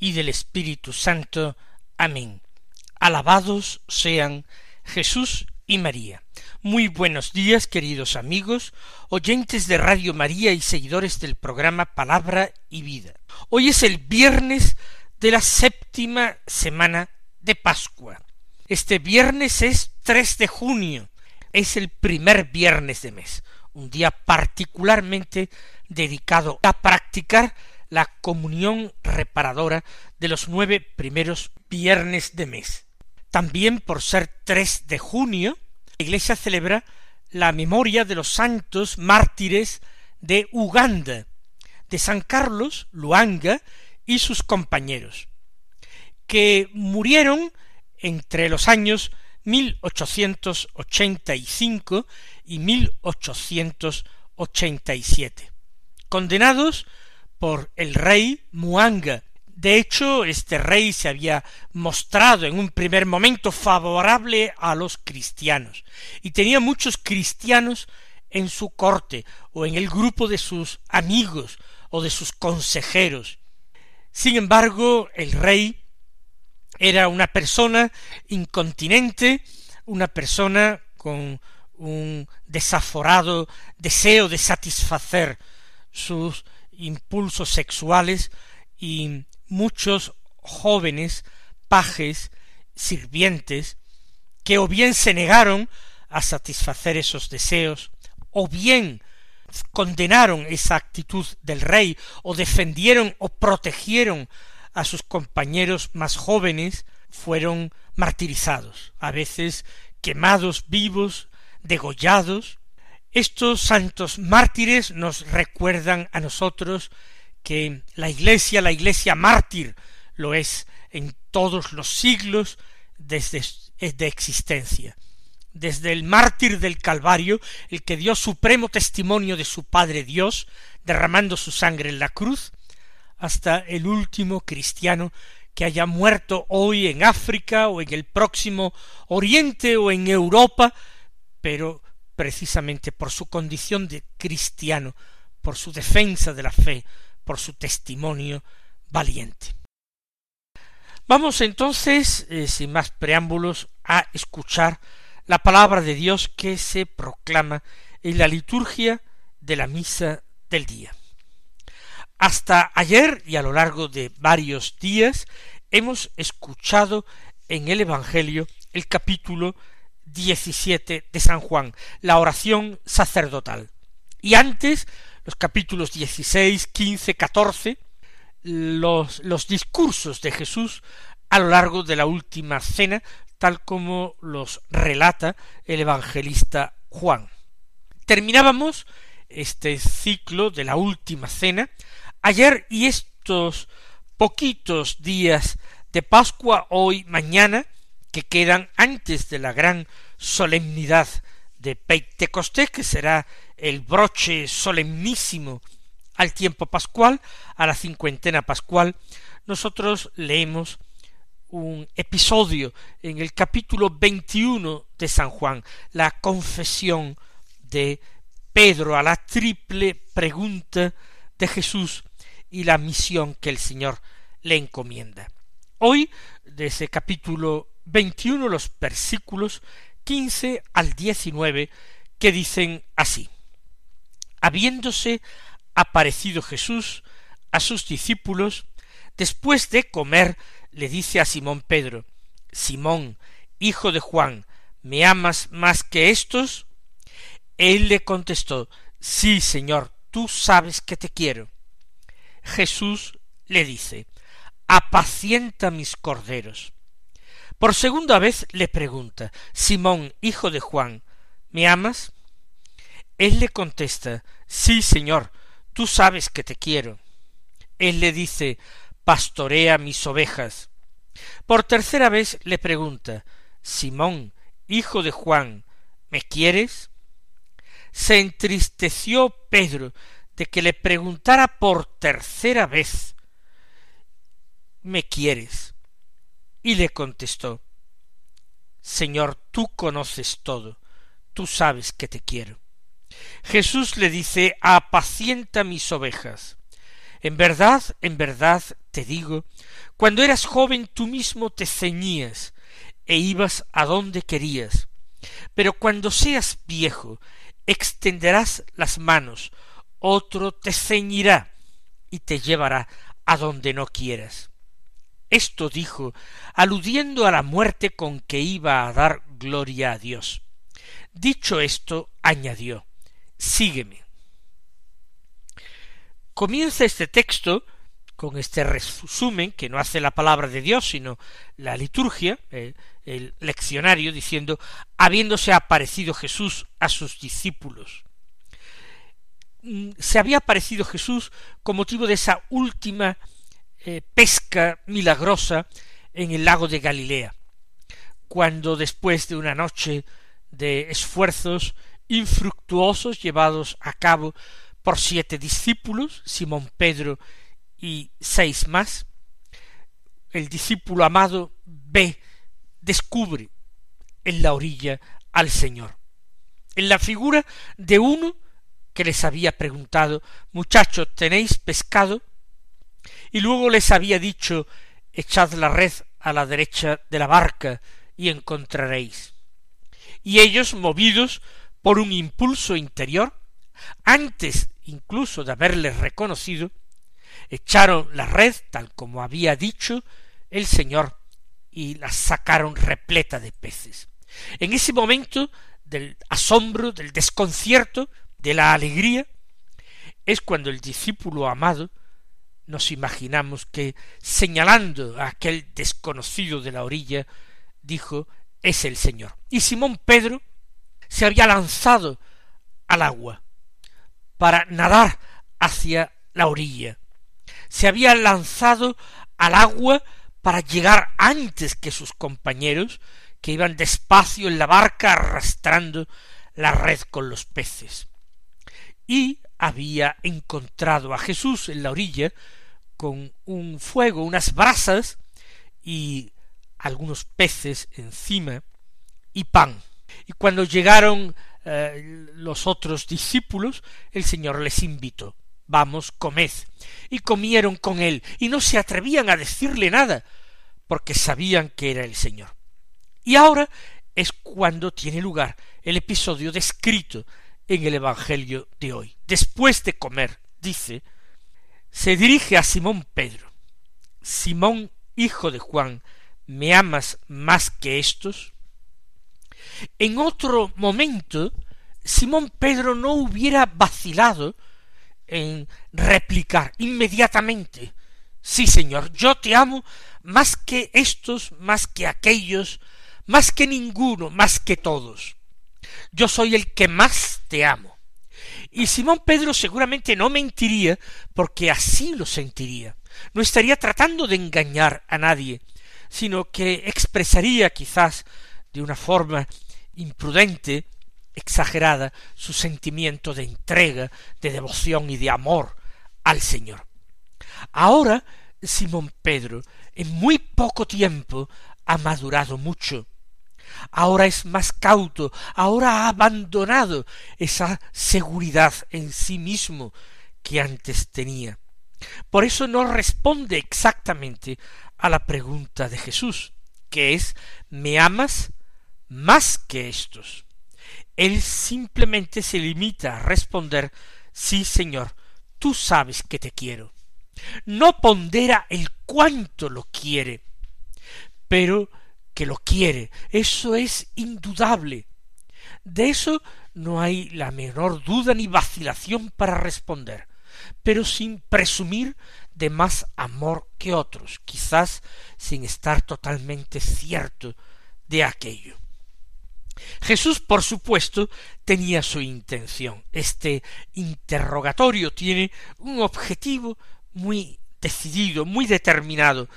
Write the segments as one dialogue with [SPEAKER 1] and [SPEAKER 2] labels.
[SPEAKER 1] y del Espíritu Santo. Amén. Alabados sean Jesús y María. Muy buenos días, queridos amigos, oyentes de Radio María y seguidores del programa Palabra y Vida. Hoy es el viernes de la séptima semana de Pascua. Este viernes es 3 de junio, es el primer viernes de mes, un día particularmente dedicado a practicar la comunión reparadora de los nueve primeros viernes de mes. También por ser 3 de junio, la Iglesia celebra la memoria de los santos mártires de Uganda, de San Carlos, Luanga y sus compañeros, que murieron entre los años 1885 y 1887, condenados por el rey Muanga. De hecho, este rey se había mostrado en un primer momento favorable a los cristianos, y tenía muchos cristianos en su corte, o en el grupo de sus amigos, o de sus consejeros. Sin embargo, el rey era una persona incontinente, una persona con un desaforado deseo de satisfacer sus impulsos sexuales y muchos jóvenes pajes, sirvientes, que o bien se negaron a satisfacer esos deseos, o bien condenaron esa actitud del rey, o defendieron o protegieron a sus compañeros más jóvenes, fueron martirizados, a veces quemados vivos, degollados, estos santos mártires nos recuerdan a nosotros que la Iglesia, la Iglesia mártir, lo es en todos los siglos desde de existencia. Desde el mártir del Calvario, el que dio supremo testimonio de su Padre Dios, derramando su sangre en la cruz, hasta el último cristiano que haya muerto hoy en África o en el próximo Oriente o en Europa, pero precisamente por su condición de cristiano, por su defensa de la fe, por su testimonio valiente. Vamos entonces, eh, sin más preámbulos, a escuchar la palabra de Dios que se proclama en la liturgia de la misa del día. Hasta ayer y a lo largo de varios días hemos escuchado en el Evangelio el capítulo 17 de San Juan, la oración sacerdotal. Y antes, los capítulos 16, 15, 14, los, los discursos de Jesús a lo largo de la última cena, tal como los relata el evangelista Juan. Terminábamos este ciclo de la última cena ayer y estos poquitos días de Pascua, hoy, mañana, que quedan antes de la gran solemnidad de Pentecostés, que será el broche solemnísimo al tiempo pascual, a la cincuentena pascual, nosotros leemos un episodio en el capítulo veintiuno de San Juan, la confesión de Pedro a la triple pregunta de Jesús y la misión que el Señor le encomienda. Hoy, de ese capítulo 21 los versículos quince al diecinueve que dicen así habiéndose aparecido Jesús a sus discípulos después de comer le dice a Simón Pedro Simón hijo de Juan ¿me amas más que estos? Él le contestó Sí, Señor, tú sabes que te quiero. Jesús le dice Apacienta mis corderos. Por segunda vez le pregunta Simón, hijo de Juan, ¿me amas? Él le contesta Sí, Señor, tú sabes que te quiero. Él le dice Pastorea mis ovejas. Por tercera vez le pregunta Simón, hijo de Juan, ¿me quieres? Se entristeció Pedro de que le preguntara por tercera vez ¿me quieres? Y le contestó Señor, tú conoces todo, tú sabes que te quiero. Jesús le dice apacienta mis ovejas. En verdad, en verdad te digo, cuando eras joven tú mismo te ceñías e ibas a donde querías. Pero cuando seas viejo, extenderás las manos, otro te ceñirá y te llevará a donde no quieras. Esto dijo, aludiendo a la muerte con que iba a dar gloria a Dios. Dicho esto, añadió, Sígueme. Comienza este texto con este resumen que no hace la palabra de Dios, sino la liturgia, el, el leccionario, diciendo, habiéndose aparecido Jesús a sus discípulos. Mm, se había aparecido Jesús con motivo de esa última eh, pesca milagrosa en el lago de Galilea, cuando después de una noche de esfuerzos infructuosos llevados a cabo por siete discípulos, Simón Pedro y seis más, el discípulo amado ve, descubre en la orilla al Señor, en la figura de uno que les había preguntado Muchachos, ¿tenéis pescado? Y luego les había dicho Echad la red a la derecha de la barca y encontraréis. Y ellos, movidos por un impulso interior, antes incluso de haberles reconocido, echaron la red tal como había dicho el Señor y la sacaron repleta de peces. En ese momento del asombro, del desconcierto, de la alegría, es cuando el discípulo amado nos imaginamos que, señalando a aquel desconocido de la orilla, dijo es el Señor. Y Simón Pedro se había lanzado al agua para nadar hacia la orilla. Se había lanzado al agua para llegar antes que sus compañeros, que iban despacio en la barca arrastrando la red con los peces. Y había encontrado a Jesús en la orilla con un fuego, unas brasas y algunos peces encima y pan. Y cuando llegaron eh, los otros discípulos, el Señor les invitó, vamos, comed. Y comieron con él, y no se atrevían a decirle nada, porque sabían que era el Señor. Y ahora es cuando tiene lugar el episodio descrito en el Evangelio de hoy. Después de comer, dice, se dirige a Simón Pedro. Simón, hijo de Juan, ¿me amas más que estos? En otro momento, Simón Pedro no hubiera vacilado en replicar inmediatamente Sí, Señor, yo te amo más que estos, más que aquellos, más que ninguno, más que todos. Yo soy el que más te amo. Y Simón Pedro seguramente no mentiría porque así lo sentiría. No estaría tratando de engañar a nadie, sino que expresaría quizás de una forma imprudente, exagerada, su sentimiento de entrega, de devoción y de amor al Señor. Ahora Simón Pedro, en muy poco tiempo, ha madurado mucho, ahora es más cauto, ahora ha abandonado esa seguridad en sí mismo que antes tenía. Por eso no responde exactamente a la pregunta de Jesús, que es ¿me amas más que estos? Él simplemente se limita a responder sí, Señor, tú sabes que te quiero. No pondera el cuánto lo quiere, pero que lo quiere. Eso es indudable. De eso no hay la menor duda ni vacilación para responder, pero sin presumir de más amor que otros, quizás sin estar totalmente cierto de aquello. Jesús, por supuesto, tenía su intención. Este interrogatorio tiene un objetivo muy decidido, muy determinado,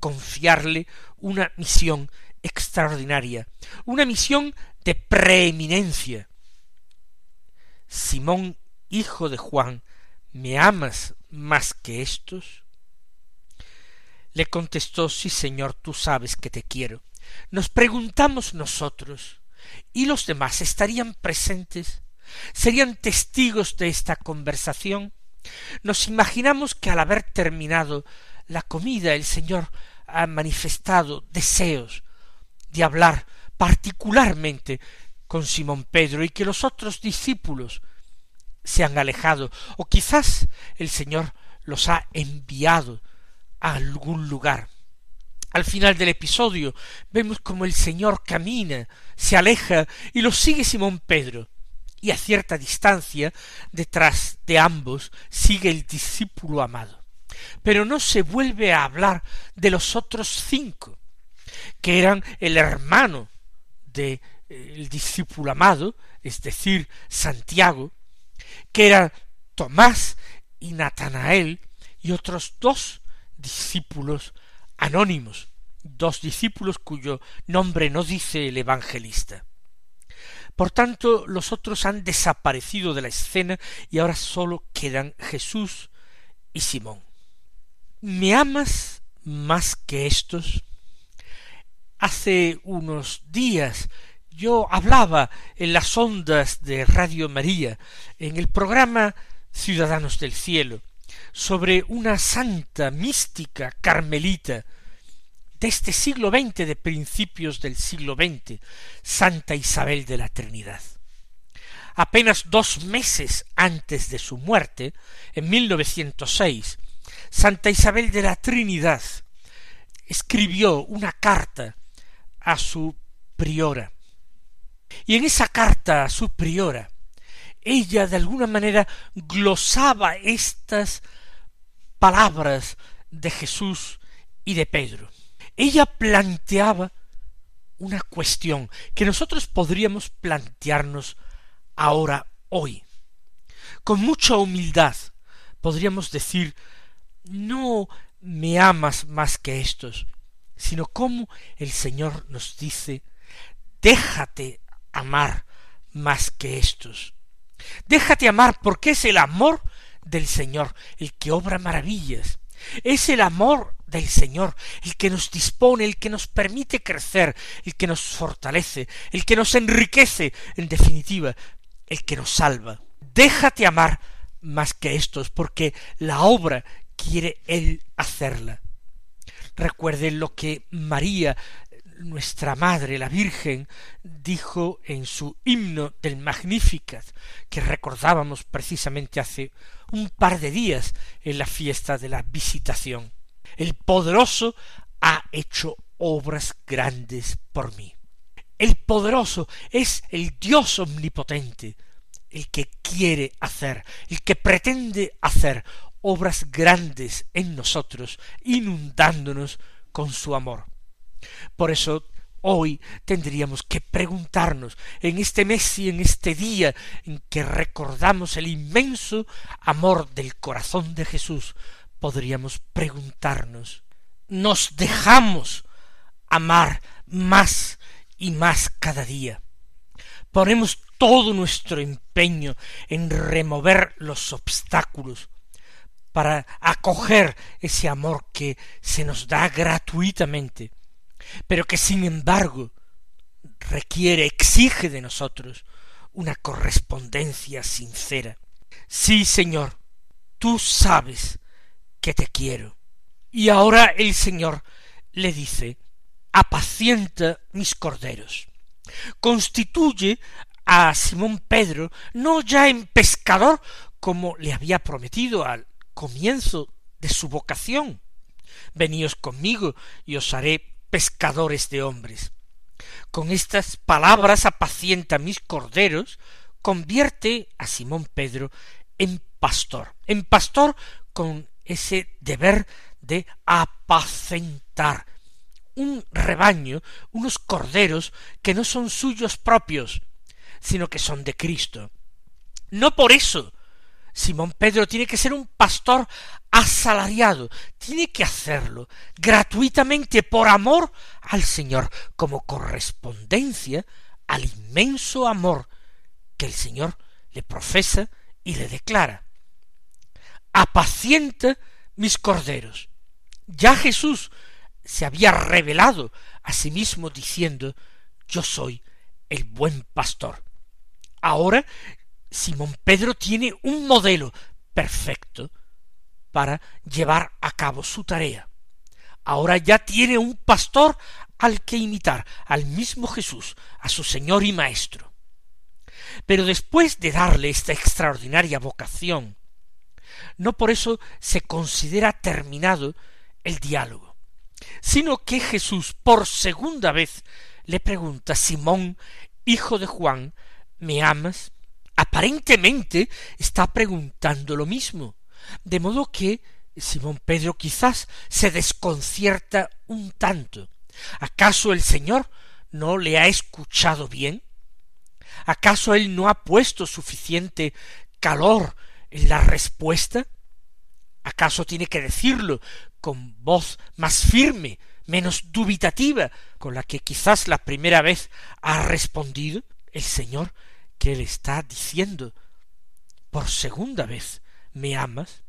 [SPEAKER 1] confiarle una misión extraordinaria, una misión de preeminencia. Simón, hijo de Juan, ¿me amas más que estos? Le contestó, sí, Señor, tú sabes que te quiero. Nos preguntamos nosotros, ¿y los demás estarían presentes? ¿Serían testigos de esta conversación? Nos imaginamos que al haber terminado la comida el Señor ha manifestado deseos de hablar particularmente con Simón Pedro y que los otros discípulos se han alejado o quizás el Señor los ha enviado a algún lugar. Al final del episodio vemos como el Señor camina, se aleja y lo sigue Simón Pedro y a cierta distancia detrás de ambos sigue el discípulo amado. Pero no se vuelve a hablar de los otros cinco, que eran el hermano de eh, discípulo amado, es decir, Santiago, que eran Tomás y Natanael y otros dos discípulos anónimos, dos discípulos cuyo nombre no dice el evangelista. Por tanto, los otros han desaparecido de la escena y ahora sólo quedan Jesús y Simón. ¿Me amas más que estos? Hace unos días yo hablaba en las ondas de Radio María, en el programa Ciudadanos del Cielo, sobre una santa mística carmelita de este siglo XX, de principios del siglo XX, Santa Isabel de la Trinidad. Apenas dos meses antes de su muerte, en 1906, Santa Isabel de la Trinidad escribió una carta a su priora. Y en esa carta a su priora, ella de alguna manera glosaba estas palabras de Jesús y de Pedro ella planteaba una cuestión que nosotros podríamos plantearnos ahora, hoy. Con mucha humildad podríamos decir, no me amas más que estos, sino como el Señor nos dice, déjate amar más que estos. Déjate amar porque es el amor del Señor el que obra maravillas. Es el amor del Señor, el que nos dispone, el que nos permite crecer, el que nos fortalece, el que nos enriquece, en definitiva, el que nos salva. Déjate amar más que estos, porque la obra quiere Él hacerla. Recuerden lo que María, nuestra Madre, la Virgen, dijo en su himno del Magnificat, que recordábamos precisamente hace un par de días en la fiesta de la visitación. El poderoso ha hecho obras grandes por mí. El poderoso es el Dios omnipotente, el que quiere hacer, el que pretende hacer obras grandes en nosotros, inundándonos con su amor. Por eso hoy tendríamos que preguntarnos en este mes y en este día en que recordamos el inmenso amor del corazón de Jesús podríamos preguntarnos, ¿nos dejamos amar más y más cada día? Ponemos todo nuestro empeño en remover los obstáculos para acoger ese amor que se nos da gratuitamente, pero que sin embargo requiere, exige de nosotros una correspondencia sincera. Sí, Señor, tú sabes que te quiero. Y ahora el Señor le dice, apacienta mis corderos. Constituye a Simón Pedro no ya en pescador como le había prometido al comienzo de su vocación. Veníos conmigo y os haré pescadores de hombres. Con estas palabras apacienta mis corderos, convierte a Simón Pedro en pastor, en pastor con ese deber de apacentar un rebaño, unos corderos que no son suyos propios, sino que son de Cristo. No por eso Simón Pedro tiene que ser un pastor asalariado, tiene que hacerlo gratuitamente por amor al Señor, como correspondencia al inmenso amor que el Señor le profesa y le declara. Apacienta mis corderos. Ya Jesús se había revelado a sí mismo diciendo, yo soy el buen pastor. Ahora Simón Pedro tiene un modelo perfecto para llevar a cabo su tarea. Ahora ya tiene un pastor al que imitar, al mismo Jesús, a su Señor y Maestro. Pero después de darle esta extraordinaria vocación, no por eso se considera terminado el diálogo, sino que Jesús por segunda vez le pregunta Simón, hijo de Juan, ¿me amas? Aparentemente está preguntando lo mismo, de modo que Simón Pedro quizás se desconcierta un tanto. ¿Acaso el Señor no le ha escuchado bien? ¿Acaso él no ha puesto suficiente calor en la respuesta? ¿Acaso tiene que decirlo con voz más firme, menos dubitativa, con la que quizás la primera vez ha respondido? El Señor que le está diciendo por segunda vez, ¿me amas?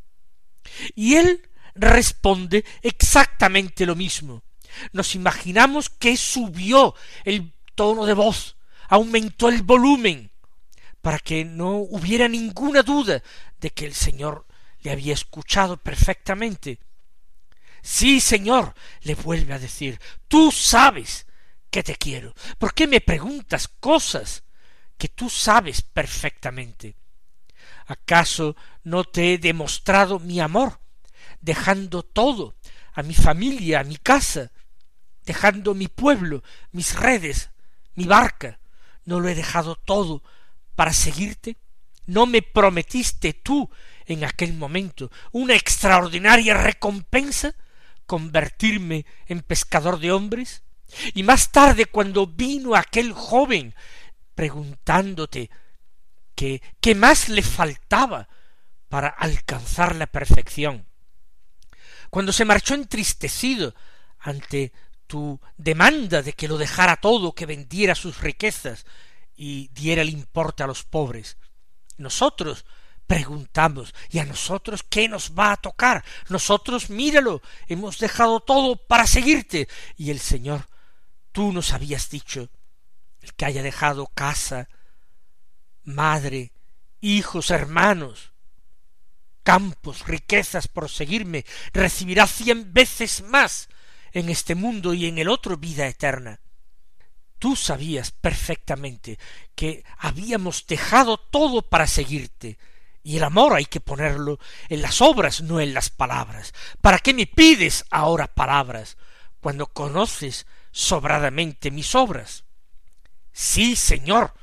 [SPEAKER 1] Y él responde exactamente lo mismo. Nos imaginamos que subió el tono de voz, aumentó el volumen, para que no hubiera ninguna duda de que el Señor le había escuchado perfectamente. Sí, Señor, le vuelve a decir, tú sabes que te quiero. ¿Por qué me preguntas cosas que tú sabes perfectamente. ¿Acaso no te he demostrado mi amor, dejando todo, a mi familia, a mi casa, dejando mi pueblo, mis redes, mi barca? ¿No lo he dejado todo para seguirte? ¿No me prometiste tú en aquel momento una extraordinaria recompensa? convertirme en pescador de hombres? Y más tarde, cuando vino aquel joven preguntándote que qué más le faltaba para alcanzar la perfección. Cuando se marchó entristecido ante tu demanda de que lo dejara todo, que vendiera sus riquezas y diera el importe a los pobres. Nosotros preguntamos, ¿y a nosotros qué nos va a tocar? Nosotros, míralo, hemos dejado todo para seguirte. Y el Señor, tú nos habías dicho que haya dejado casa, madre, hijos, hermanos, campos, riquezas por seguirme, recibirá cien veces más en este mundo y en el otro vida eterna. Tú sabías perfectamente que habíamos dejado todo para seguirte, y el amor hay que ponerlo en las obras, no en las palabras. ¿Para qué me pides ahora palabras cuando conoces sobradamente mis obras? Sí, Señor,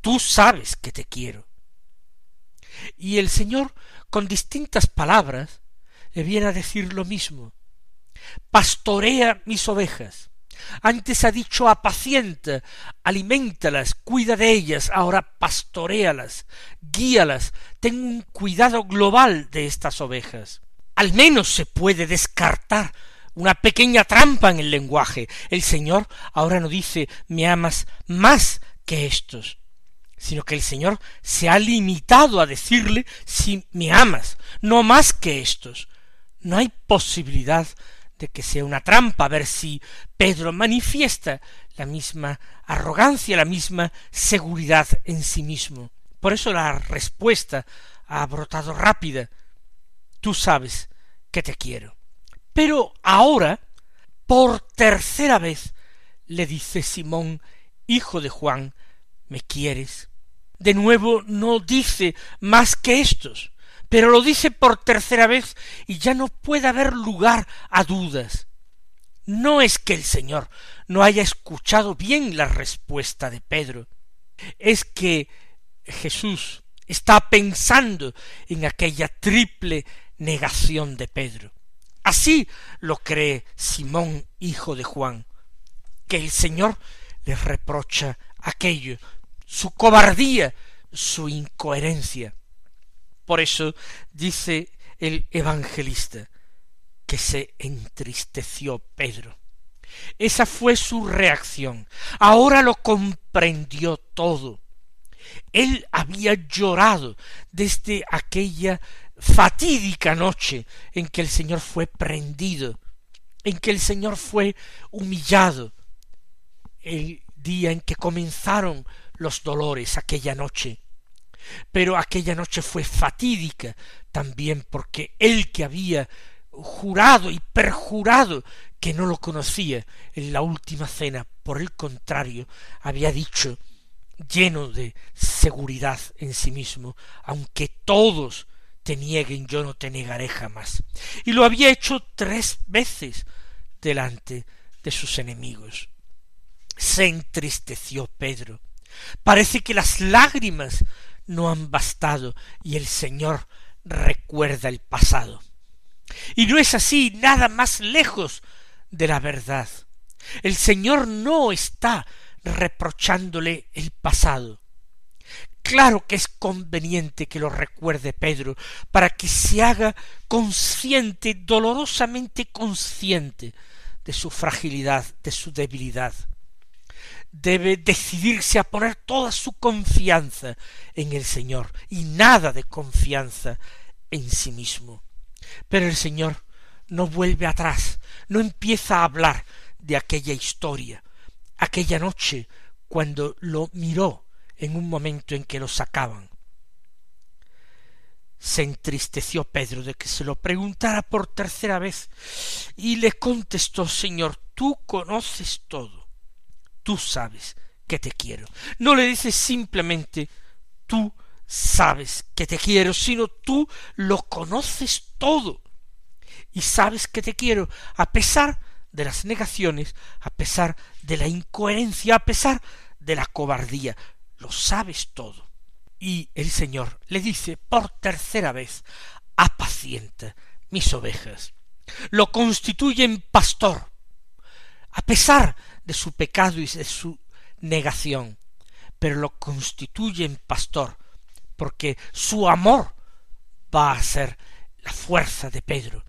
[SPEAKER 1] tú sabes que te quiero. Y el Señor, con distintas palabras, le viene a decir lo mismo. Pastorea mis ovejas. Antes ha dicho apacienta, alimentalas, cuida de ellas, ahora pastorealas, guíalas, ten un cuidado global de estas ovejas. Al menos se puede descartar una pequeña trampa en el lenguaje. El Señor ahora no dice me amas más que estos, sino que el Señor se ha limitado a decirle si me amas, no más que estos. No hay posibilidad de que sea una trampa a ver si Pedro manifiesta la misma arrogancia, la misma seguridad en sí mismo. Por eso la respuesta ha brotado rápida. Tú sabes que te quiero. Pero ahora, por tercera vez, le dice Simón, hijo de Juan, ¿me quieres? De nuevo no dice más que estos, pero lo dice por tercera vez y ya no puede haber lugar a dudas. No es que el Señor no haya escuchado bien la respuesta de Pedro, es que Jesús está pensando en aquella triple negación de Pedro. Así lo cree Simón, hijo de Juan, que el Señor le reprocha aquello, su cobardía, su incoherencia. Por eso dice el evangelista que se entristeció Pedro. Esa fue su reacción. Ahora lo comprendió todo. Él había llorado desde aquella fatídica noche en que el Señor fue prendido, en que el Señor fue humillado, el día en que comenzaron los dolores aquella noche. Pero aquella noche fue fatídica también porque él que había jurado y perjurado que no lo conocía en la última cena, por el contrario, había dicho, lleno de seguridad en sí mismo, aunque todos te nieguen, yo no te negaré jamás. Y lo había hecho tres veces delante de sus enemigos. Se entristeció Pedro. Parece que las lágrimas no han bastado y el Señor recuerda el pasado. Y no es así, nada más lejos de la verdad. El Señor no está reprochándole el pasado. Claro que es conveniente que lo recuerde Pedro, para que se haga consciente, dolorosamente consciente de su fragilidad, de su debilidad. Debe decidirse a poner toda su confianza en el Señor y nada de confianza en sí mismo. Pero el Señor no vuelve atrás, no empieza a hablar de aquella historia, aquella noche cuando lo miró en un momento en que lo sacaban. Se entristeció Pedro de que se lo preguntara por tercera vez y le contestó Señor, tú conoces todo, tú sabes que te quiero. No le dices simplemente tú sabes que te quiero, sino tú lo conoces todo y sabes que te quiero a pesar de las negaciones, a pesar de la incoherencia, a pesar de la cobardía. Lo sabes todo. Y el Señor le dice por tercera vez, apacienta mis ovejas. Lo constituyen pastor, a pesar de su pecado y de su negación, pero lo constituyen pastor, porque su amor va a ser la fuerza de Pedro.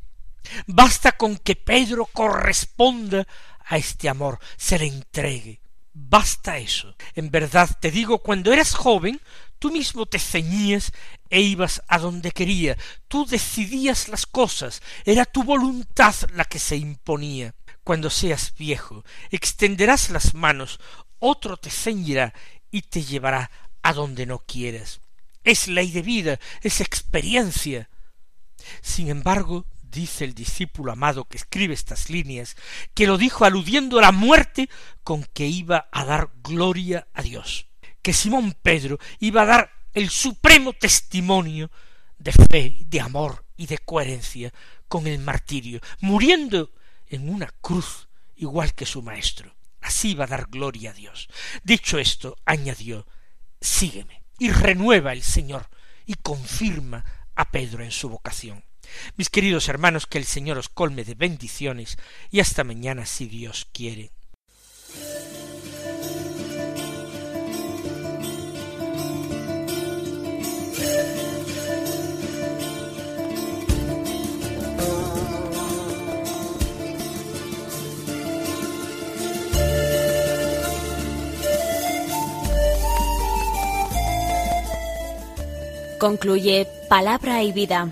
[SPEAKER 1] Basta con que Pedro corresponda a este amor, se le entregue. Basta eso. En verdad te digo, cuando eras joven, tú mismo te ceñías e ibas a donde quería, tú decidías las cosas, era tu voluntad la que se imponía. Cuando seas viejo, extenderás las manos, otro te ceñirá y te llevará a donde no quieras. Es ley de vida, es experiencia. Sin embargo, dice el discípulo amado que escribe estas líneas, que lo dijo aludiendo a la muerte con que iba a dar gloria a Dios, que Simón Pedro iba a dar el supremo testimonio de fe, de amor y de coherencia con el martirio, muriendo en una cruz igual que su maestro. Así iba a dar gloria a Dios. Dicho esto, añadió, sígueme. Y renueva el Señor y confirma a Pedro en su vocación. Mis queridos hermanos, que el Señor os colme de bendiciones y hasta mañana si Dios quiere.
[SPEAKER 2] Concluye Palabra y Vida